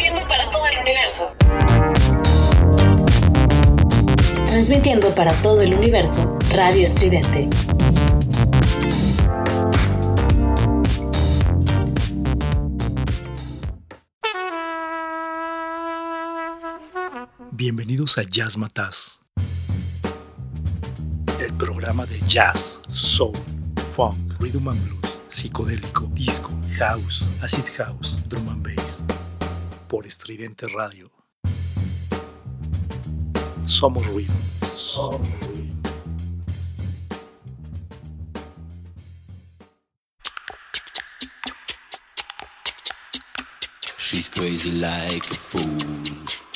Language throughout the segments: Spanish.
Transmitiendo para todo el universo. Transmitiendo para todo el universo, Radio Estridente. Bienvenidos a Jazz Mataz, el programa de jazz, soul, funk, rhythm and blues, psicodélico, disco, house, acid house, drum and bass, por Estridente Radio. Somos ruido. Somos ruido. She's crazy like a fool.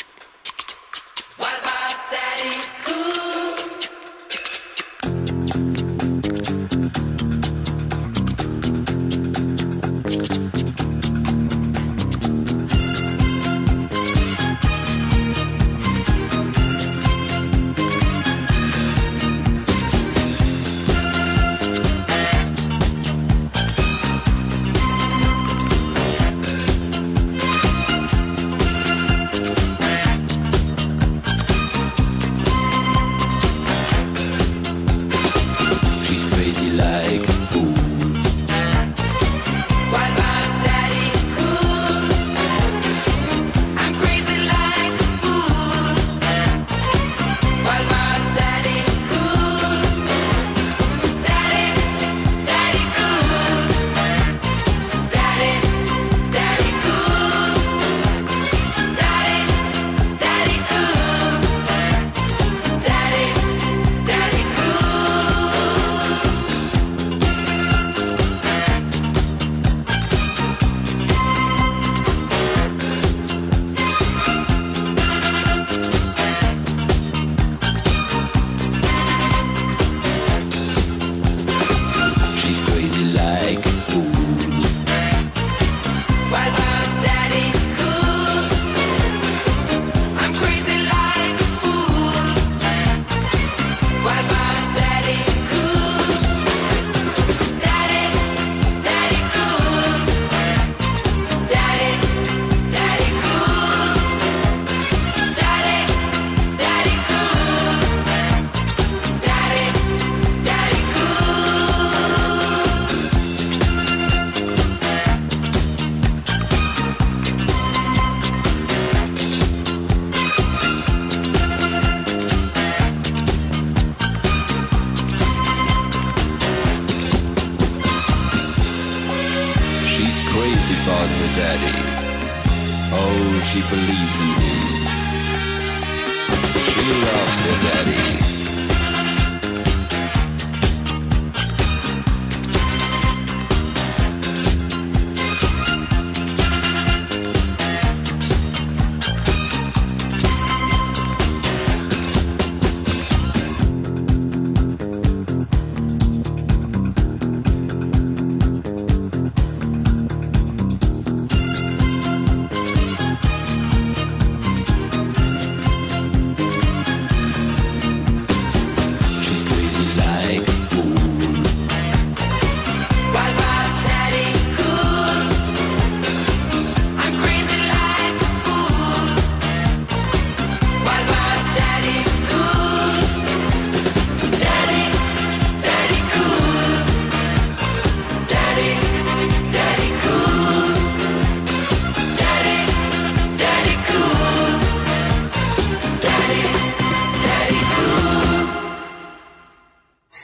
Like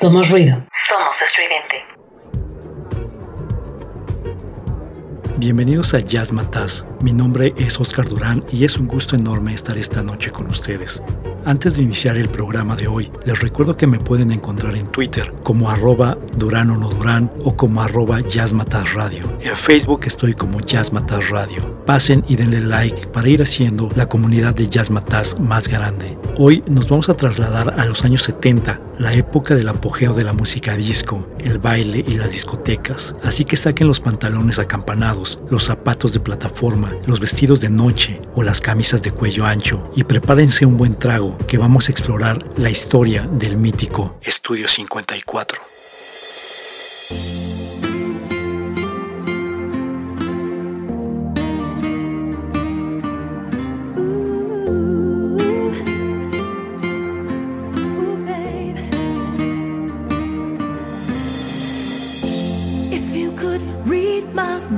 Somos ruido. Somos estridente. Bienvenidos a Jazz Mataz. Mi nombre es Oscar Durán y es un gusto enorme estar esta noche con ustedes. Antes de iniciar el programa de hoy, les recuerdo que me pueden encontrar en Twitter como arroba o como arroba. En Facebook estoy como Jazz Radio. Pasen y denle like para ir haciendo la comunidad de Jazz Mataz más grande. Hoy nos vamos a trasladar a los años 70, la época del apogeo de la música disco, el baile y las discotecas. Así que saquen los pantalones acampanados, los zapatos de plataforma, los vestidos de noche o las camisas de cuello ancho y prepárense un buen trago que vamos a explorar la historia del mítico Estudio 54.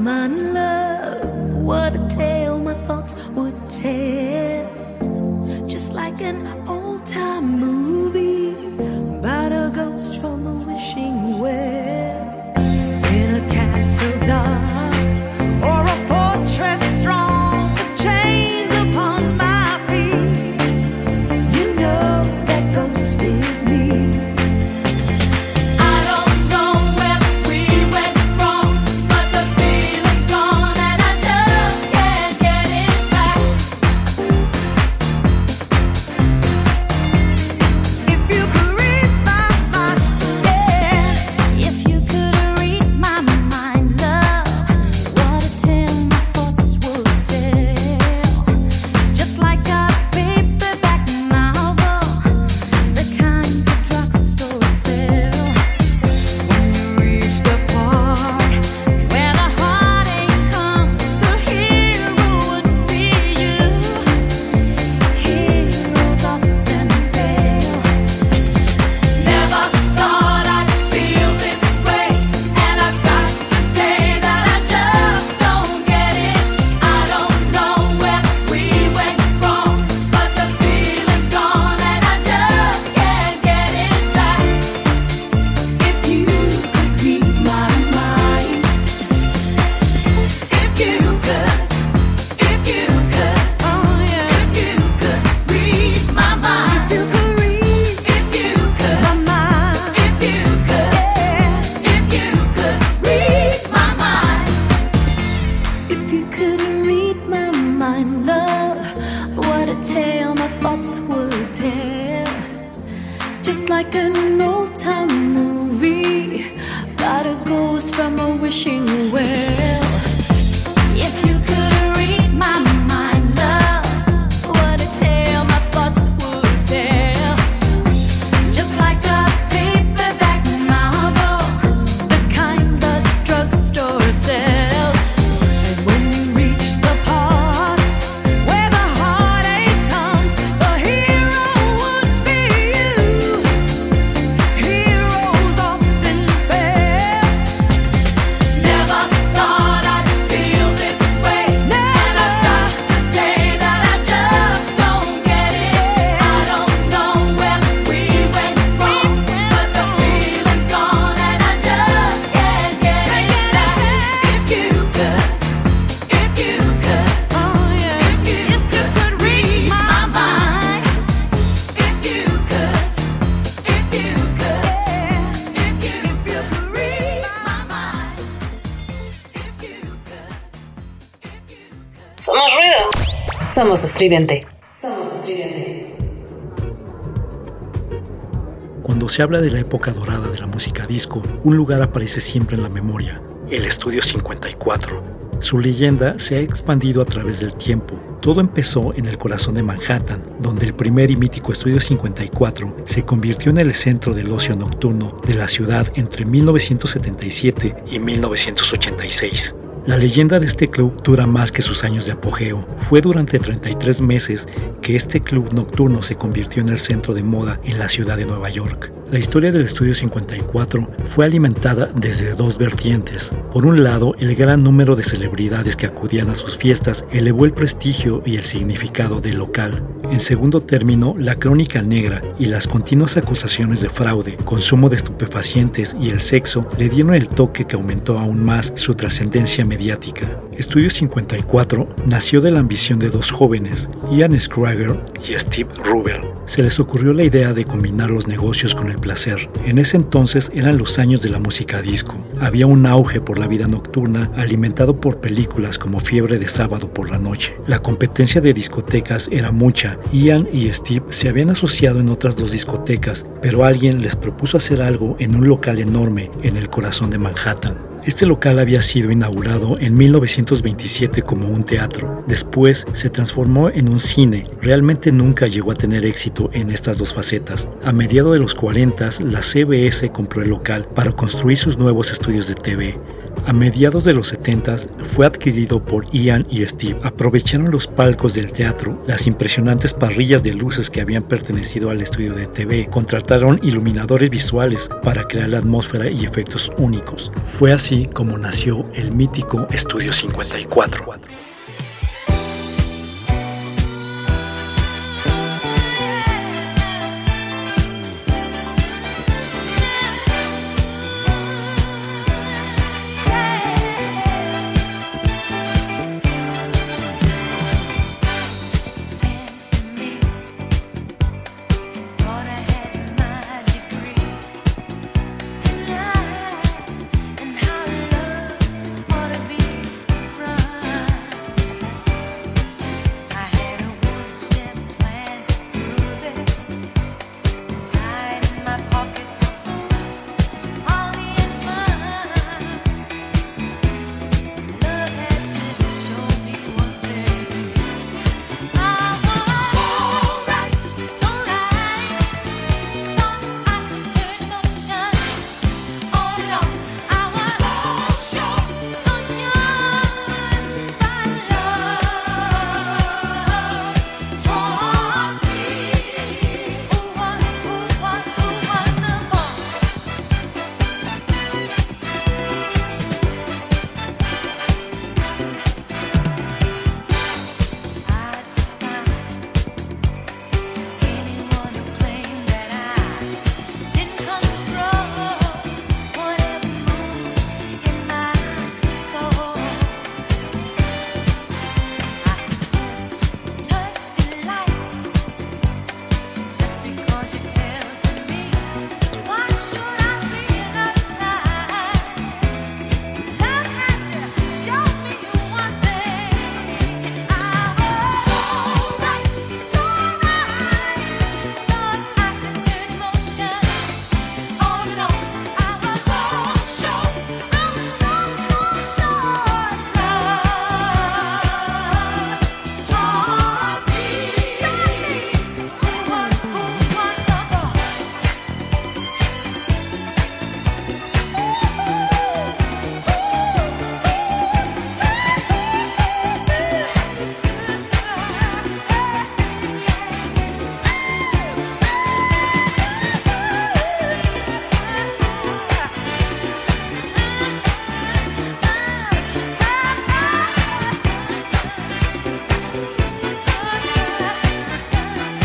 my love, what a tale my thoughts would tell. An old time movie estridente. Somos estridente. Cuando se habla de la época dorada de la música disco, un lugar aparece siempre en la memoria, el Estudio 54. Su leyenda se ha expandido a través del tiempo. Todo empezó en el corazón de Manhattan, donde el primer y mítico Estudio 54 se convirtió en el centro del ocio nocturno de la ciudad entre 1977 y 1986. La leyenda de este club dura más que sus años de apogeo. Fue durante 33 meses que este club nocturno se convirtió en el centro de moda en la ciudad de Nueva York. La historia del Estudio 54 fue alimentada desde dos vertientes. Por un lado, el gran número de celebridades que acudían a sus fiestas elevó el prestigio y el significado del local. En segundo término, la crónica negra y las continuas acusaciones de fraude, consumo de estupefacientes y el sexo le dieron el toque que aumentó aún más su trascendencia mediática. Estudio 54 nació de la ambición de dos jóvenes, Ian Scrager y Steve Rubel. Se les ocurrió la idea de combinar los negocios con el placer. En ese entonces eran los años de la música disco. Había un auge por la vida nocturna alimentado por películas como Fiebre de sábado por la noche. La competencia de discotecas era mucha. Ian y Steve se habían asociado en otras dos discotecas, pero alguien les propuso hacer algo en un local enorme en el corazón de Manhattan. Este local había sido inaugurado en 1927 como un teatro. Después se transformó en un cine. Realmente nunca llegó a tener éxito en estas dos facetas. A mediados de los 40, la CBS compró el local para construir sus nuevos estudios de TV. A mediados de los 70 fue adquirido por Ian y Steve. Aprovecharon los palcos del teatro, las impresionantes parrillas de luces que habían pertenecido al estudio de TV, contrataron iluminadores visuales para crear la atmósfera y efectos únicos. Fue así como nació el mítico Estudio 54.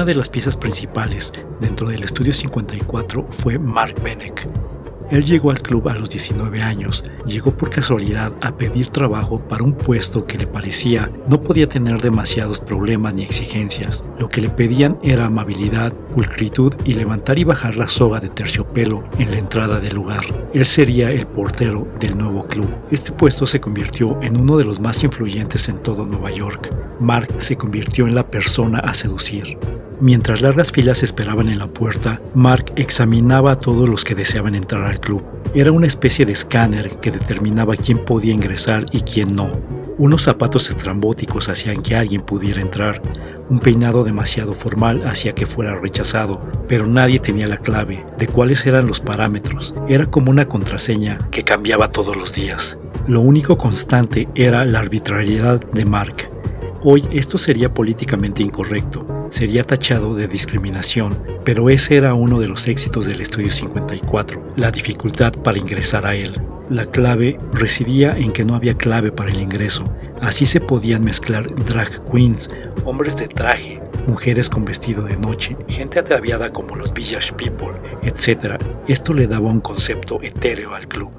Una de las piezas principales dentro del Estudio 54 fue Mark Benek. Él llegó al club a los 19 años, llegó por casualidad a pedir trabajo para un puesto que le parecía no podía tener demasiados problemas ni exigencias. Lo que le pedían era amabilidad, pulcritud y levantar y bajar la soga de terciopelo en la entrada del lugar. Él sería el portero del nuevo club. Este puesto se convirtió en uno de los más influyentes en todo Nueva York. Mark se convirtió en la persona a seducir. Mientras largas filas esperaban en la puerta, Mark examinaba a todos los que deseaban entrar al club. Era una especie de escáner que determinaba quién podía ingresar y quién no. Unos zapatos estrambóticos hacían que alguien pudiera entrar, un peinado demasiado formal hacía que fuera rechazado, pero nadie tenía la clave de cuáles eran los parámetros. Era como una contraseña que cambiaba todos los días. Lo único constante era la arbitrariedad de Mark. Hoy esto sería políticamente incorrecto, sería tachado de discriminación, pero ese era uno de los éxitos del Estudio 54, la dificultad para ingresar a él. La clave residía en que no había clave para el ingreso. Así se podían mezclar drag queens, hombres de traje, mujeres con vestido de noche, gente ataviada como los village people, etc. Esto le daba un concepto etéreo al club.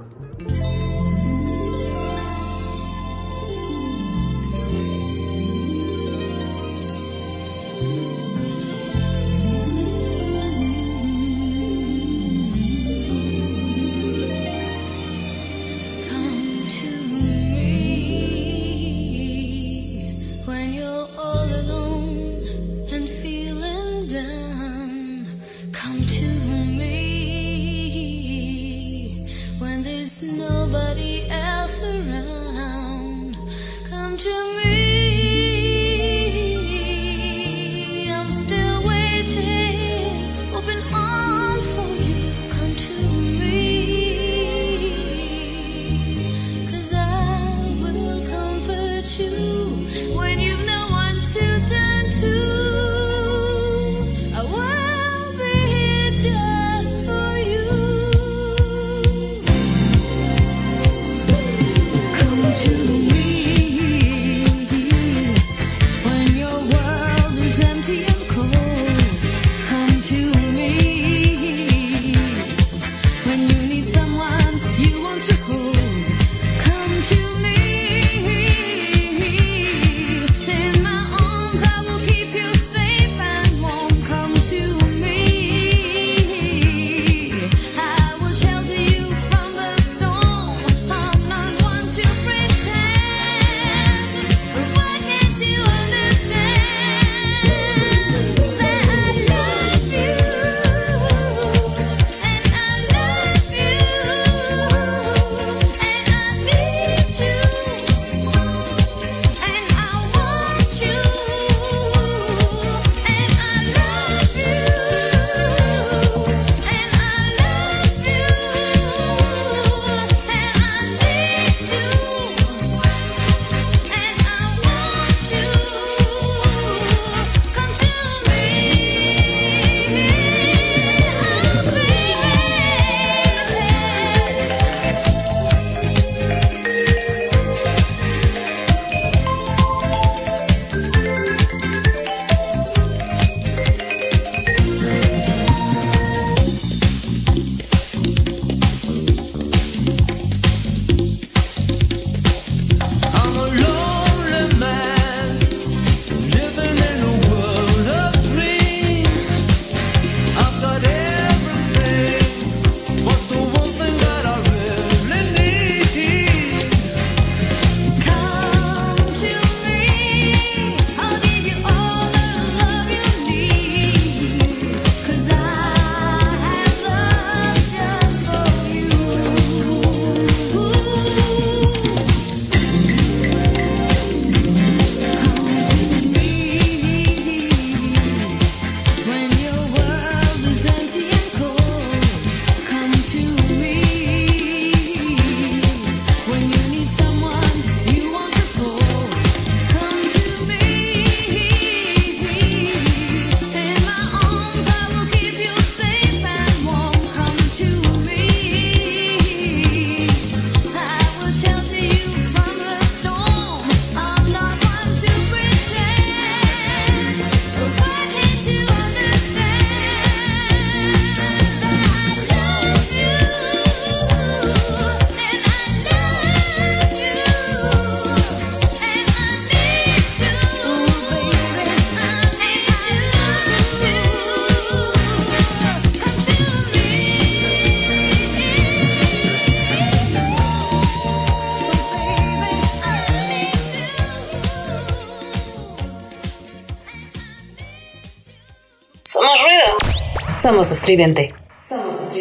Somos.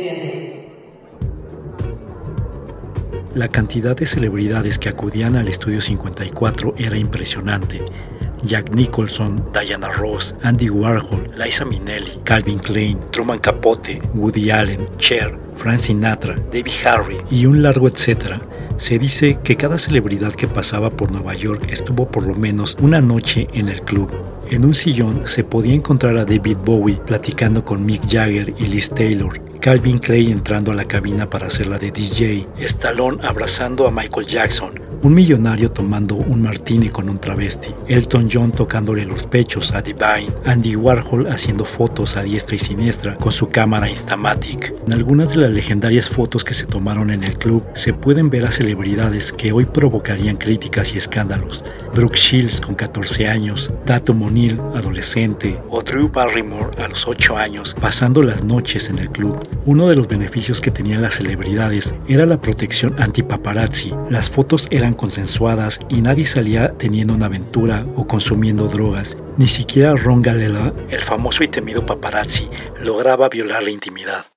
La cantidad de celebridades que acudían al estudio 54 era impresionante. Jack Nicholson, Diana Ross, Andy Warhol, Liza Minnelli, Calvin Klein, Truman Capote, Woody Allen, Cher, Frank Sinatra, David Harry y un largo etcétera, se dice que cada celebridad que pasaba por Nueva York estuvo por lo menos una noche en el club. En un sillón se podía encontrar a David Bowie platicando con Mick Jagger y Liz Taylor, Calvin Klein entrando a la cabina para hacer la de DJ, Stallone abrazando a Michael Jackson, un millonario tomando un martini con un travesti, Elton John tocándole los pechos a Divine, Andy Warhol haciendo fotos a diestra y siniestra con su cámara Instamatic. En algunas de las legendarias fotos que se tomaron en el club se pueden ver a celebridades que hoy provocarían críticas y escándalos. Brooke Shields con 14 años, Tatum O'Neill adolescente o Drew Barrymore a los 8 años pasando las noches en el club. Uno de los beneficios que tenían las celebridades era la protección anti-paparazzi. Las fotos eran consensuadas y nadie salía teniendo una aventura o consumiendo drogas. Ni siquiera Ron Galela, el famoso y temido paparazzi, lograba violar la intimidad.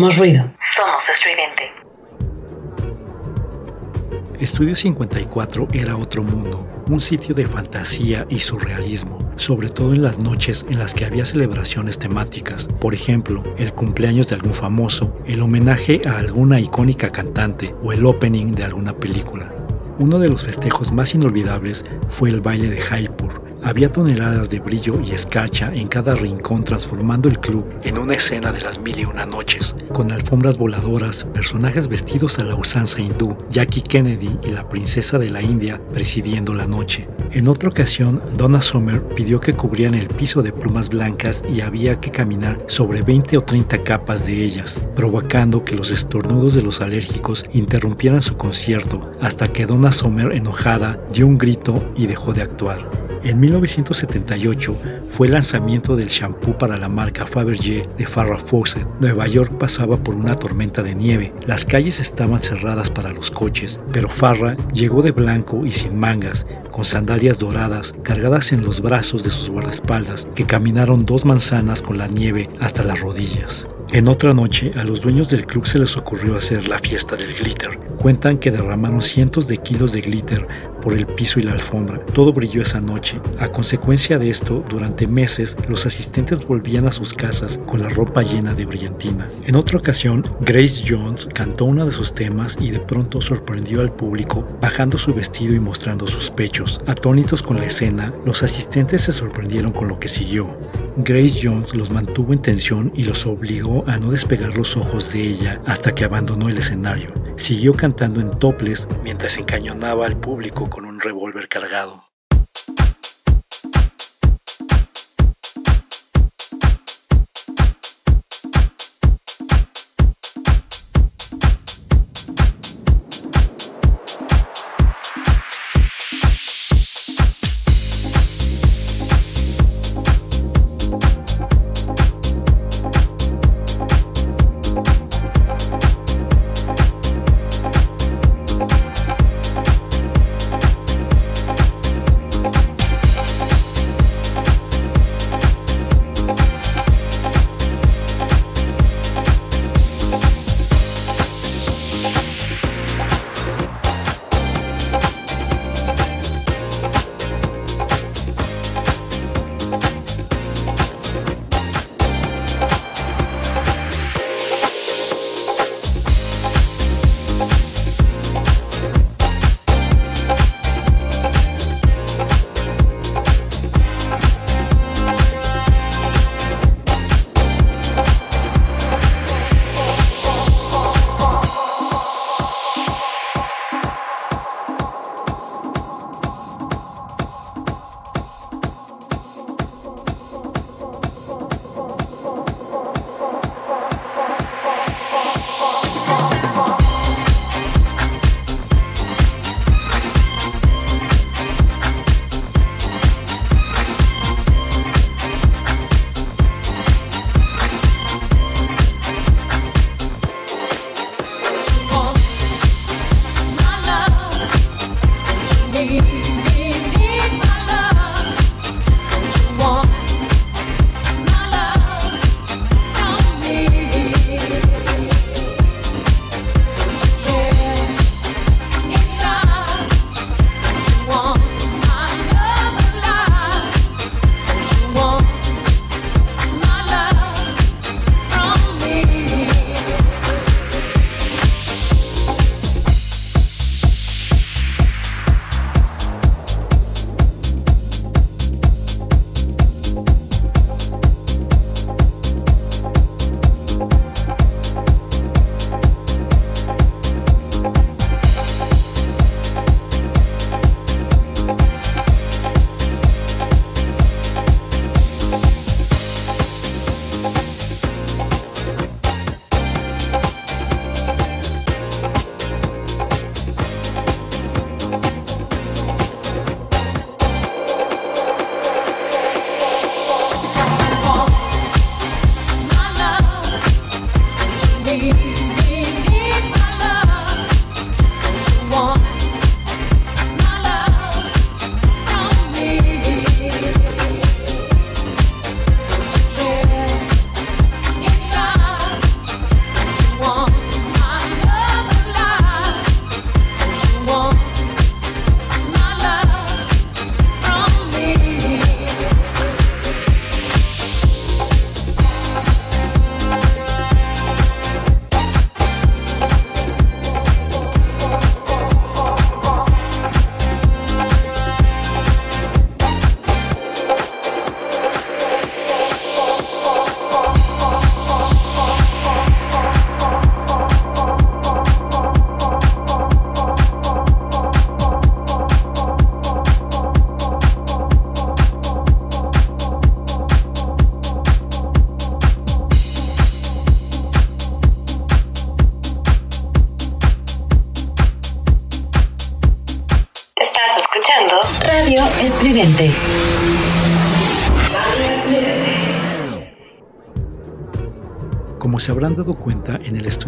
Somos ruido. Somos estridente. Estudio 54 era otro mundo, un sitio de fantasía y surrealismo, sobre todo en las noches en las que había celebraciones temáticas, por ejemplo, el cumpleaños de algún famoso, el homenaje a alguna icónica cantante o el opening de alguna película. Uno de los festejos más inolvidables fue el baile de Jaipur, había toneladas de brillo y escarcha en cada rincón transformando el club en una escena de las mil y una noches, con alfombras voladoras, personajes vestidos a la usanza hindú, Jackie Kennedy y la princesa de la India presidiendo la noche. En otra ocasión, Donna Summer pidió que cubrieran el piso de plumas blancas y había que caminar sobre 20 o 30 capas de ellas, provocando que los estornudos de los alérgicos interrumpieran su concierto, hasta que Donna Summer, enojada, dio un grito y dejó de actuar. En 1978 fue el lanzamiento del shampoo para la marca Fabergé de Farrah Fawcett. Nueva York pasaba por una tormenta de nieve. Las calles estaban cerradas para los coches, pero Farrah llegó de blanco y sin mangas, con sandalias doradas cargadas en los brazos de sus guardaespaldas, que caminaron dos manzanas con la nieve hasta las rodillas. En otra noche, a los dueños del club se les ocurrió hacer la fiesta del glitter. Cuentan que derramaron cientos de kilos de glitter por el piso y la alfombra. Todo brilló esa noche. A consecuencia de esto, durante meses, los asistentes volvían a sus casas con la ropa llena de brillantina. En otra ocasión, Grace Jones cantó uno de sus temas y de pronto sorprendió al público bajando su vestido y mostrando sus pechos. Atónitos con la escena, los asistentes se sorprendieron con lo que siguió. Grace Jones los mantuvo en tensión y los obligó a no despegar los ojos de ella hasta que abandonó el escenario. Siguió cantando en toples mientras encañonaba al público con un revólver cargado.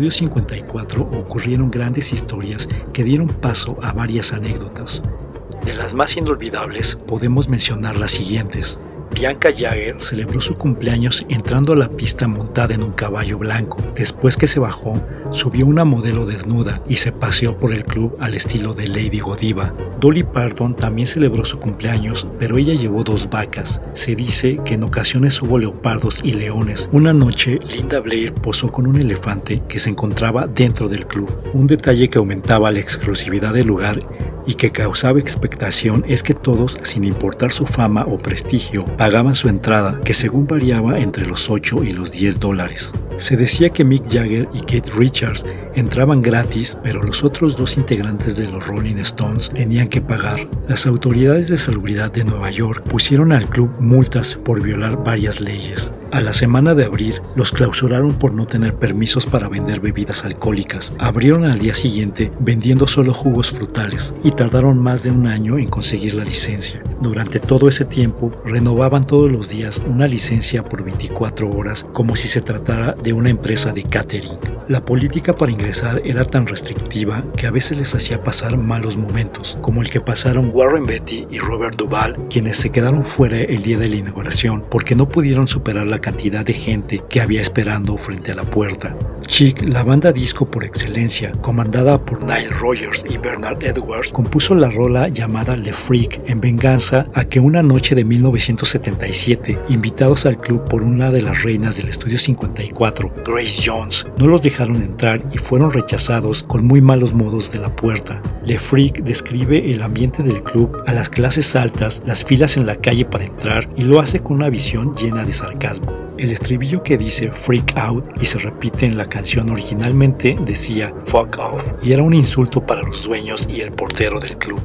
Estudio 54 ocurrieron grandes historias que dieron paso a varias anécdotas. De las más inolvidables podemos mencionar las siguientes. Bianca Jagger celebró su cumpleaños entrando a la pista montada en un caballo blanco. Después que se bajó, subió una modelo desnuda y se paseó por el club al estilo de Lady Godiva. Dolly Parton también celebró su cumpleaños, pero ella llevó dos vacas. Se dice que en ocasiones hubo leopardos y leones. Una noche, Linda Blair posó con un elefante que se encontraba dentro del club. Un detalle que aumentaba la exclusividad del lugar y que causaba expectación es que todos, sin importar su fama o prestigio, pagaban su entrada, que según variaba entre los 8 y los 10 dólares. Se decía que Mick Jagger y Keith Richards entraban gratis, pero los otros dos integrantes de los Rolling Stones tenían que pagar. Las autoridades de salubridad de Nueva York pusieron al club multas por violar varias leyes. A la semana de abrir, los clausuraron por no tener permisos para vender bebidas alcohólicas. Abrieron al día siguiente vendiendo solo jugos frutales y tardaron más de un año en conseguir la licencia. Durante todo ese tiempo, renovaban todos los días una licencia por 24 horas como si se tratara de una empresa de catering. La política para ingresar era tan restrictiva que a veces les hacía pasar malos momentos, como el que pasaron Warren Beatty y Robert Duvall, quienes se quedaron fuera el día de la inauguración porque no pudieron superar la cantidad de gente que había esperando frente a la puerta. Chic, la banda disco por excelencia, comandada por Nile Rogers y Bernard Edwards, compuso la rola llamada Le Freak en venganza a que una noche de 1977, invitados al club por una de las reinas del estudio 54, Grace Jones, no los dejaron entrar y fueron rechazados con muy malos modos de la puerta. Le Freak describe el ambiente del club a las clases altas, las filas en la calle para entrar y lo hace con una visión llena de sarcasmo. El estribillo que dice freak out y se repite en la canción originalmente decía fuck off y era un insulto para los dueños y el portero del club.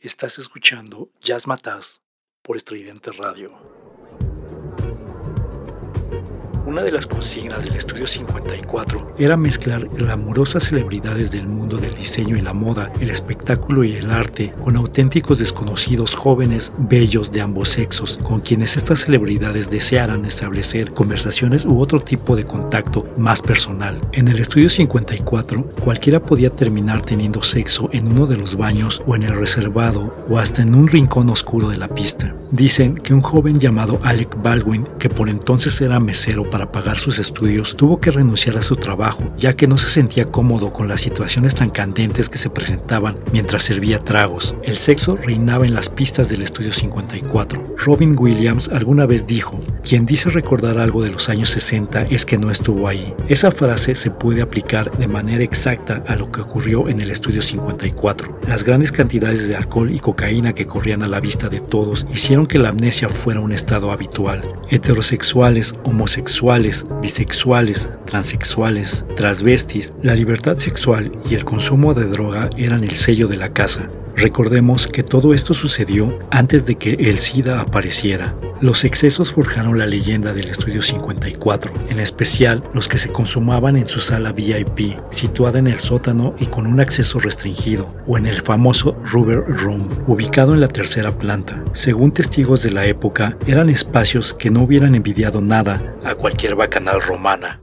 Estás escuchando Jazz Mataz por Estridente Radio. Una de las consignas del Estudio 54 era mezclar glamurosas celebridades del mundo del diseño y la moda, el espectáculo y el arte con auténticos desconocidos jóvenes bellos de ambos sexos, con quienes estas celebridades desearan establecer conversaciones u otro tipo de contacto más personal. En el Estudio 54, cualquiera podía terminar teniendo sexo en uno de los baños o en el reservado o hasta en un rincón oscuro de la pista. Dicen que un joven llamado Alec Baldwin, que por entonces era mesero para pagar sus estudios, tuvo que renunciar a su trabajo, ya que no se sentía cómodo con las situaciones tan candentes que se presentaban mientras servía tragos. El sexo reinaba en las pistas del estudio 54. Robin Williams alguna vez dijo, quien dice recordar algo de los años 60 es que no estuvo ahí. Esa frase se puede aplicar de manera exacta a lo que ocurrió en el estudio 54. Las grandes cantidades de alcohol y cocaína que corrían a la vista de todos hicieron que la amnesia fuera un estado habitual. Heterosexuales, homosexuales, bisexuales, transexuales, transvestis, la libertad sexual y el consumo de droga eran el sello de la casa. Recordemos que todo esto sucedió antes de que el SIDA apareciera. Los excesos forjaron la leyenda del Estudio 54, en especial los que se consumaban en su sala VIP, situada en el sótano y con un acceso restringido, o en el famoso Rubber Room, ubicado en la tercera planta. Según testigos de la época, eran espacios que no hubieran envidiado nada a cualquier bacanal romana.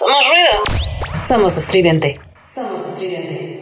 Somos ruido. Somos estridente. Somos estridente.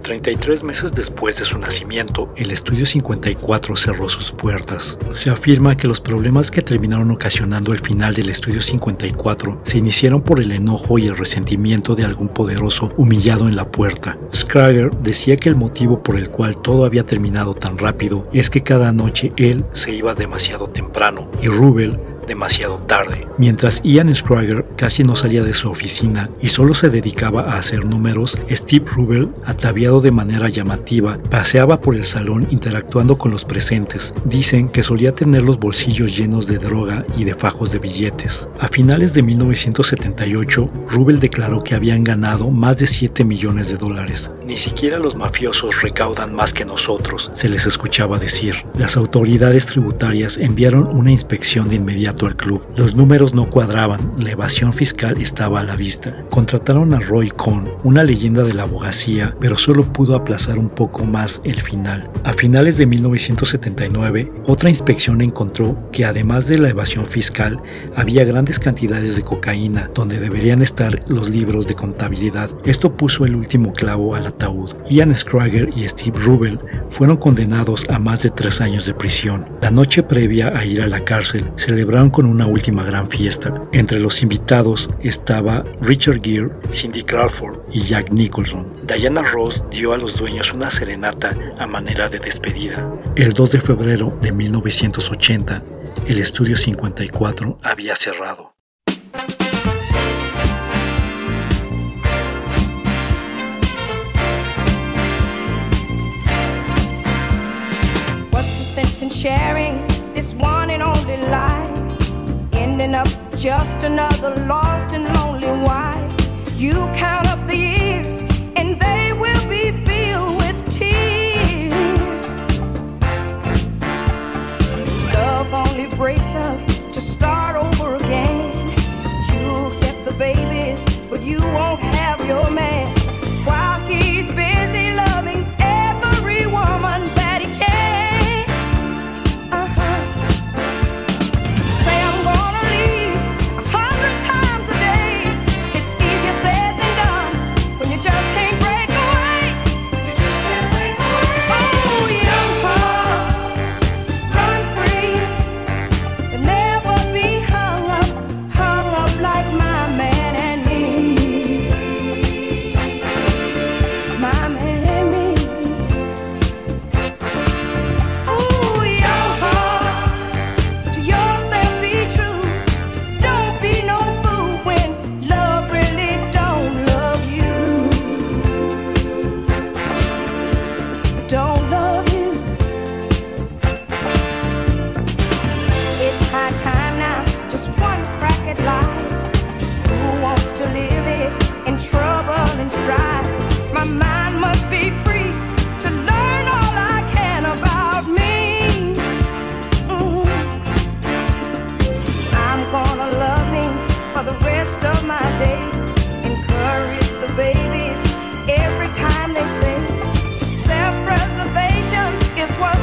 33 meses después de su nacimiento, el Estudio 54 cerró sus puertas. Se afirma que los problemas que terminaron ocasionando el final del Estudio 54 se iniciaron por el enojo y el resentimiento de algún poderoso humillado en la puerta. Scrager decía que el motivo por el cual todo había terminado tan rápido es que cada noche él se iba demasiado temprano y Rubel demasiado tarde. Mientras Ian Scrager casi no salía de su oficina y solo se dedicaba a hacer números, Steve Rubel, ataviado de manera llamativa, paseaba por el salón interactuando con los presentes. Dicen que solía tener los bolsillos llenos de droga y de fajos de billetes. A finales de 1978, Rubel declaró que habían ganado más de 7 millones de dólares. Ni siquiera los mafiosos recaudan más que nosotros, se les escuchaba decir. Las autoridades tributarias enviaron una inspección de inmediato al club. Los números no cuadraban, la evasión fiscal estaba a la vista. Contrataron a Roy Cohn, una leyenda de la abogacía, pero solo pudo aplazar un poco más el final. A finales de 1979, otra inspección encontró que además de la evasión fiscal, había grandes cantidades de cocaína donde deberían estar los libros de contabilidad. Esto puso el último clavo al ataúd. Ian Scrager y Steve Rubel fueron condenados a más de tres años de prisión. La noche previa a ir a la cárcel, celebraron con una última gran fiesta. Entre los invitados estaba Richard Gere, Cindy Crawford y Jack Nicholson. Diana Ross dio a los dueños una serenata a manera de despedida. El 2 de febrero de 1980, el estudio 54 había cerrado. Ending up just another lost and lonely wife. You count up the years, and they will be filled with tears. Love only breaks up to start over again. You'll get the babies, but you won't have your man. is what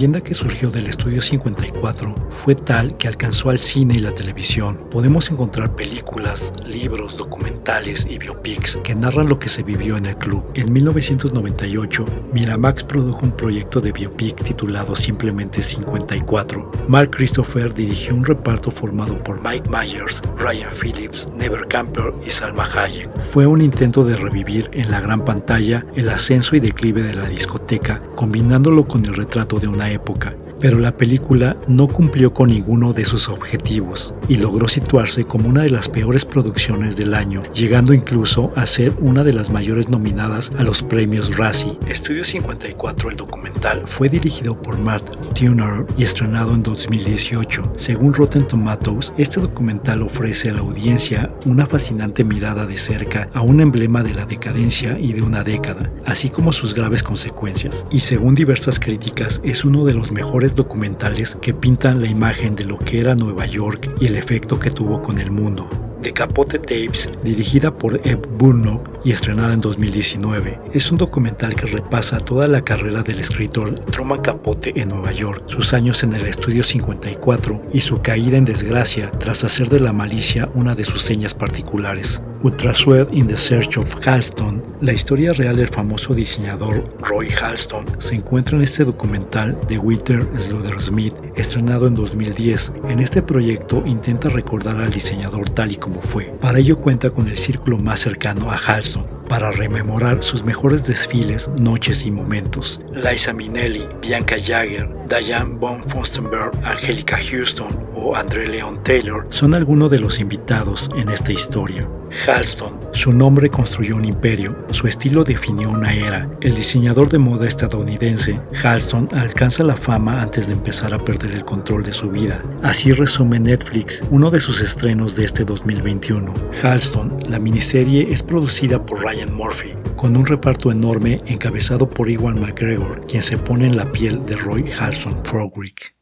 leyenda que surgió del Estudio 54 fue tal que alcanzó al cine y la televisión. Podemos encontrar películas, libros, documentales y biopics que narran lo que se vivió en el club. En 1998, Miramax produjo un proyecto de biopic titulado simplemente 54. Mark Christopher dirigió un reparto formado por Mike Myers, Ryan Phillips, Never Camper y Salma Hayek. Fue un intento de revivir en la gran pantalla el ascenso y declive de la discoteca, combinándolo con el retrato de una época pero la película no cumplió con ninguno de sus objetivos y logró situarse como una de las peores producciones del año, llegando incluso a ser una de las mayores nominadas a los premios Razzie. Estudio 54, el documental, fue dirigido por Matt Tuner y estrenado en 2018. Según Rotten Tomatoes, este documental ofrece a la audiencia una fascinante mirada de cerca a un emblema de la decadencia y de una década, así como sus graves consecuencias. Y según diversas críticas, es uno de los mejores documentales que pintan la imagen de lo que era Nueva York y el efecto que tuvo con el mundo. The Capote Tapes, dirigida por Ed Burnock y estrenada en 2019, es un documental que repasa toda la carrera del escritor Truman Capote en Nueva York, sus años en el Estudio 54 y su caída en desgracia tras hacer de la malicia una de sus señas particulares. Ultra Sweat in the Search of Halston, la historia real del famoso diseñador Roy Halston, se encuentra en este documental de Winter Smith, estrenado en 2010. En este proyecto intenta recordar al diseñador tal y como fue. Para ello cuenta con el círculo más cercano a Halston, para rememorar sus mejores desfiles, noches y momentos. Liza Minnelli, Bianca Jagger, Diane von Furstenberg, Angelica Houston o André Leon Taylor son algunos de los invitados en esta historia. Halston, su nombre construyó un imperio, su estilo definió una era. El diseñador de moda estadounidense, Halston, alcanza la fama antes de empezar a perder el control de su vida. Así resume Netflix uno de sus estrenos de este 2021. Halston, la miniserie es producida por Ryan Murphy, con un reparto enorme encabezado por Iwan McGregor, quien se pone en la piel de Roy Halston Frogrick.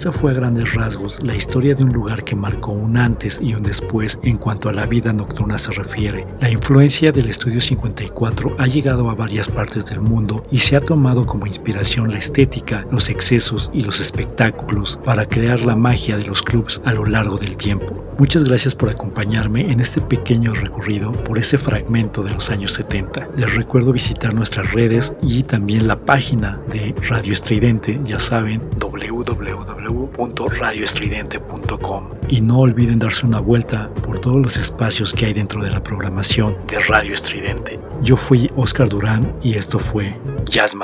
Esta fue a grandes rasgos la historia de un lugar que marcó un antes y un después en cuanto a la vida nocturna se refiere. La influencia del Estudio 54 ha llegado a varias partes del mundo y se ha tomado como inspiración la estética, los excesos y los espectáculos para crear la magia de los clubs a lo largo del tiempo. Muchas gracias por acompañarme en este pequeño recorrido por ese fragmento de los años 70. Les recuerdo visitar nuestras redes y también la página de Radio Estridente, ya saben, www.radioestridente.com. Y no olviden darse una vuelta por todos los espacios que hay dentro de la programación de Radio Estridente. Yo fui Oscar Durán y esto fue Jazz.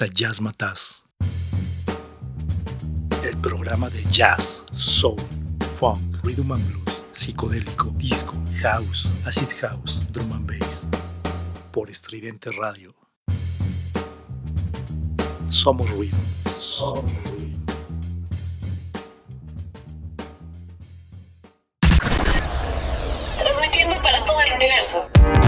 A Jazz Mataz, el programa de jazz, soul, funk, rhythm and blues, psicodélico, disco, house, acid house, drum and bass, por Estridente Radio. Somos ruido. Somos ruido. Transmitiendo para todo el universo.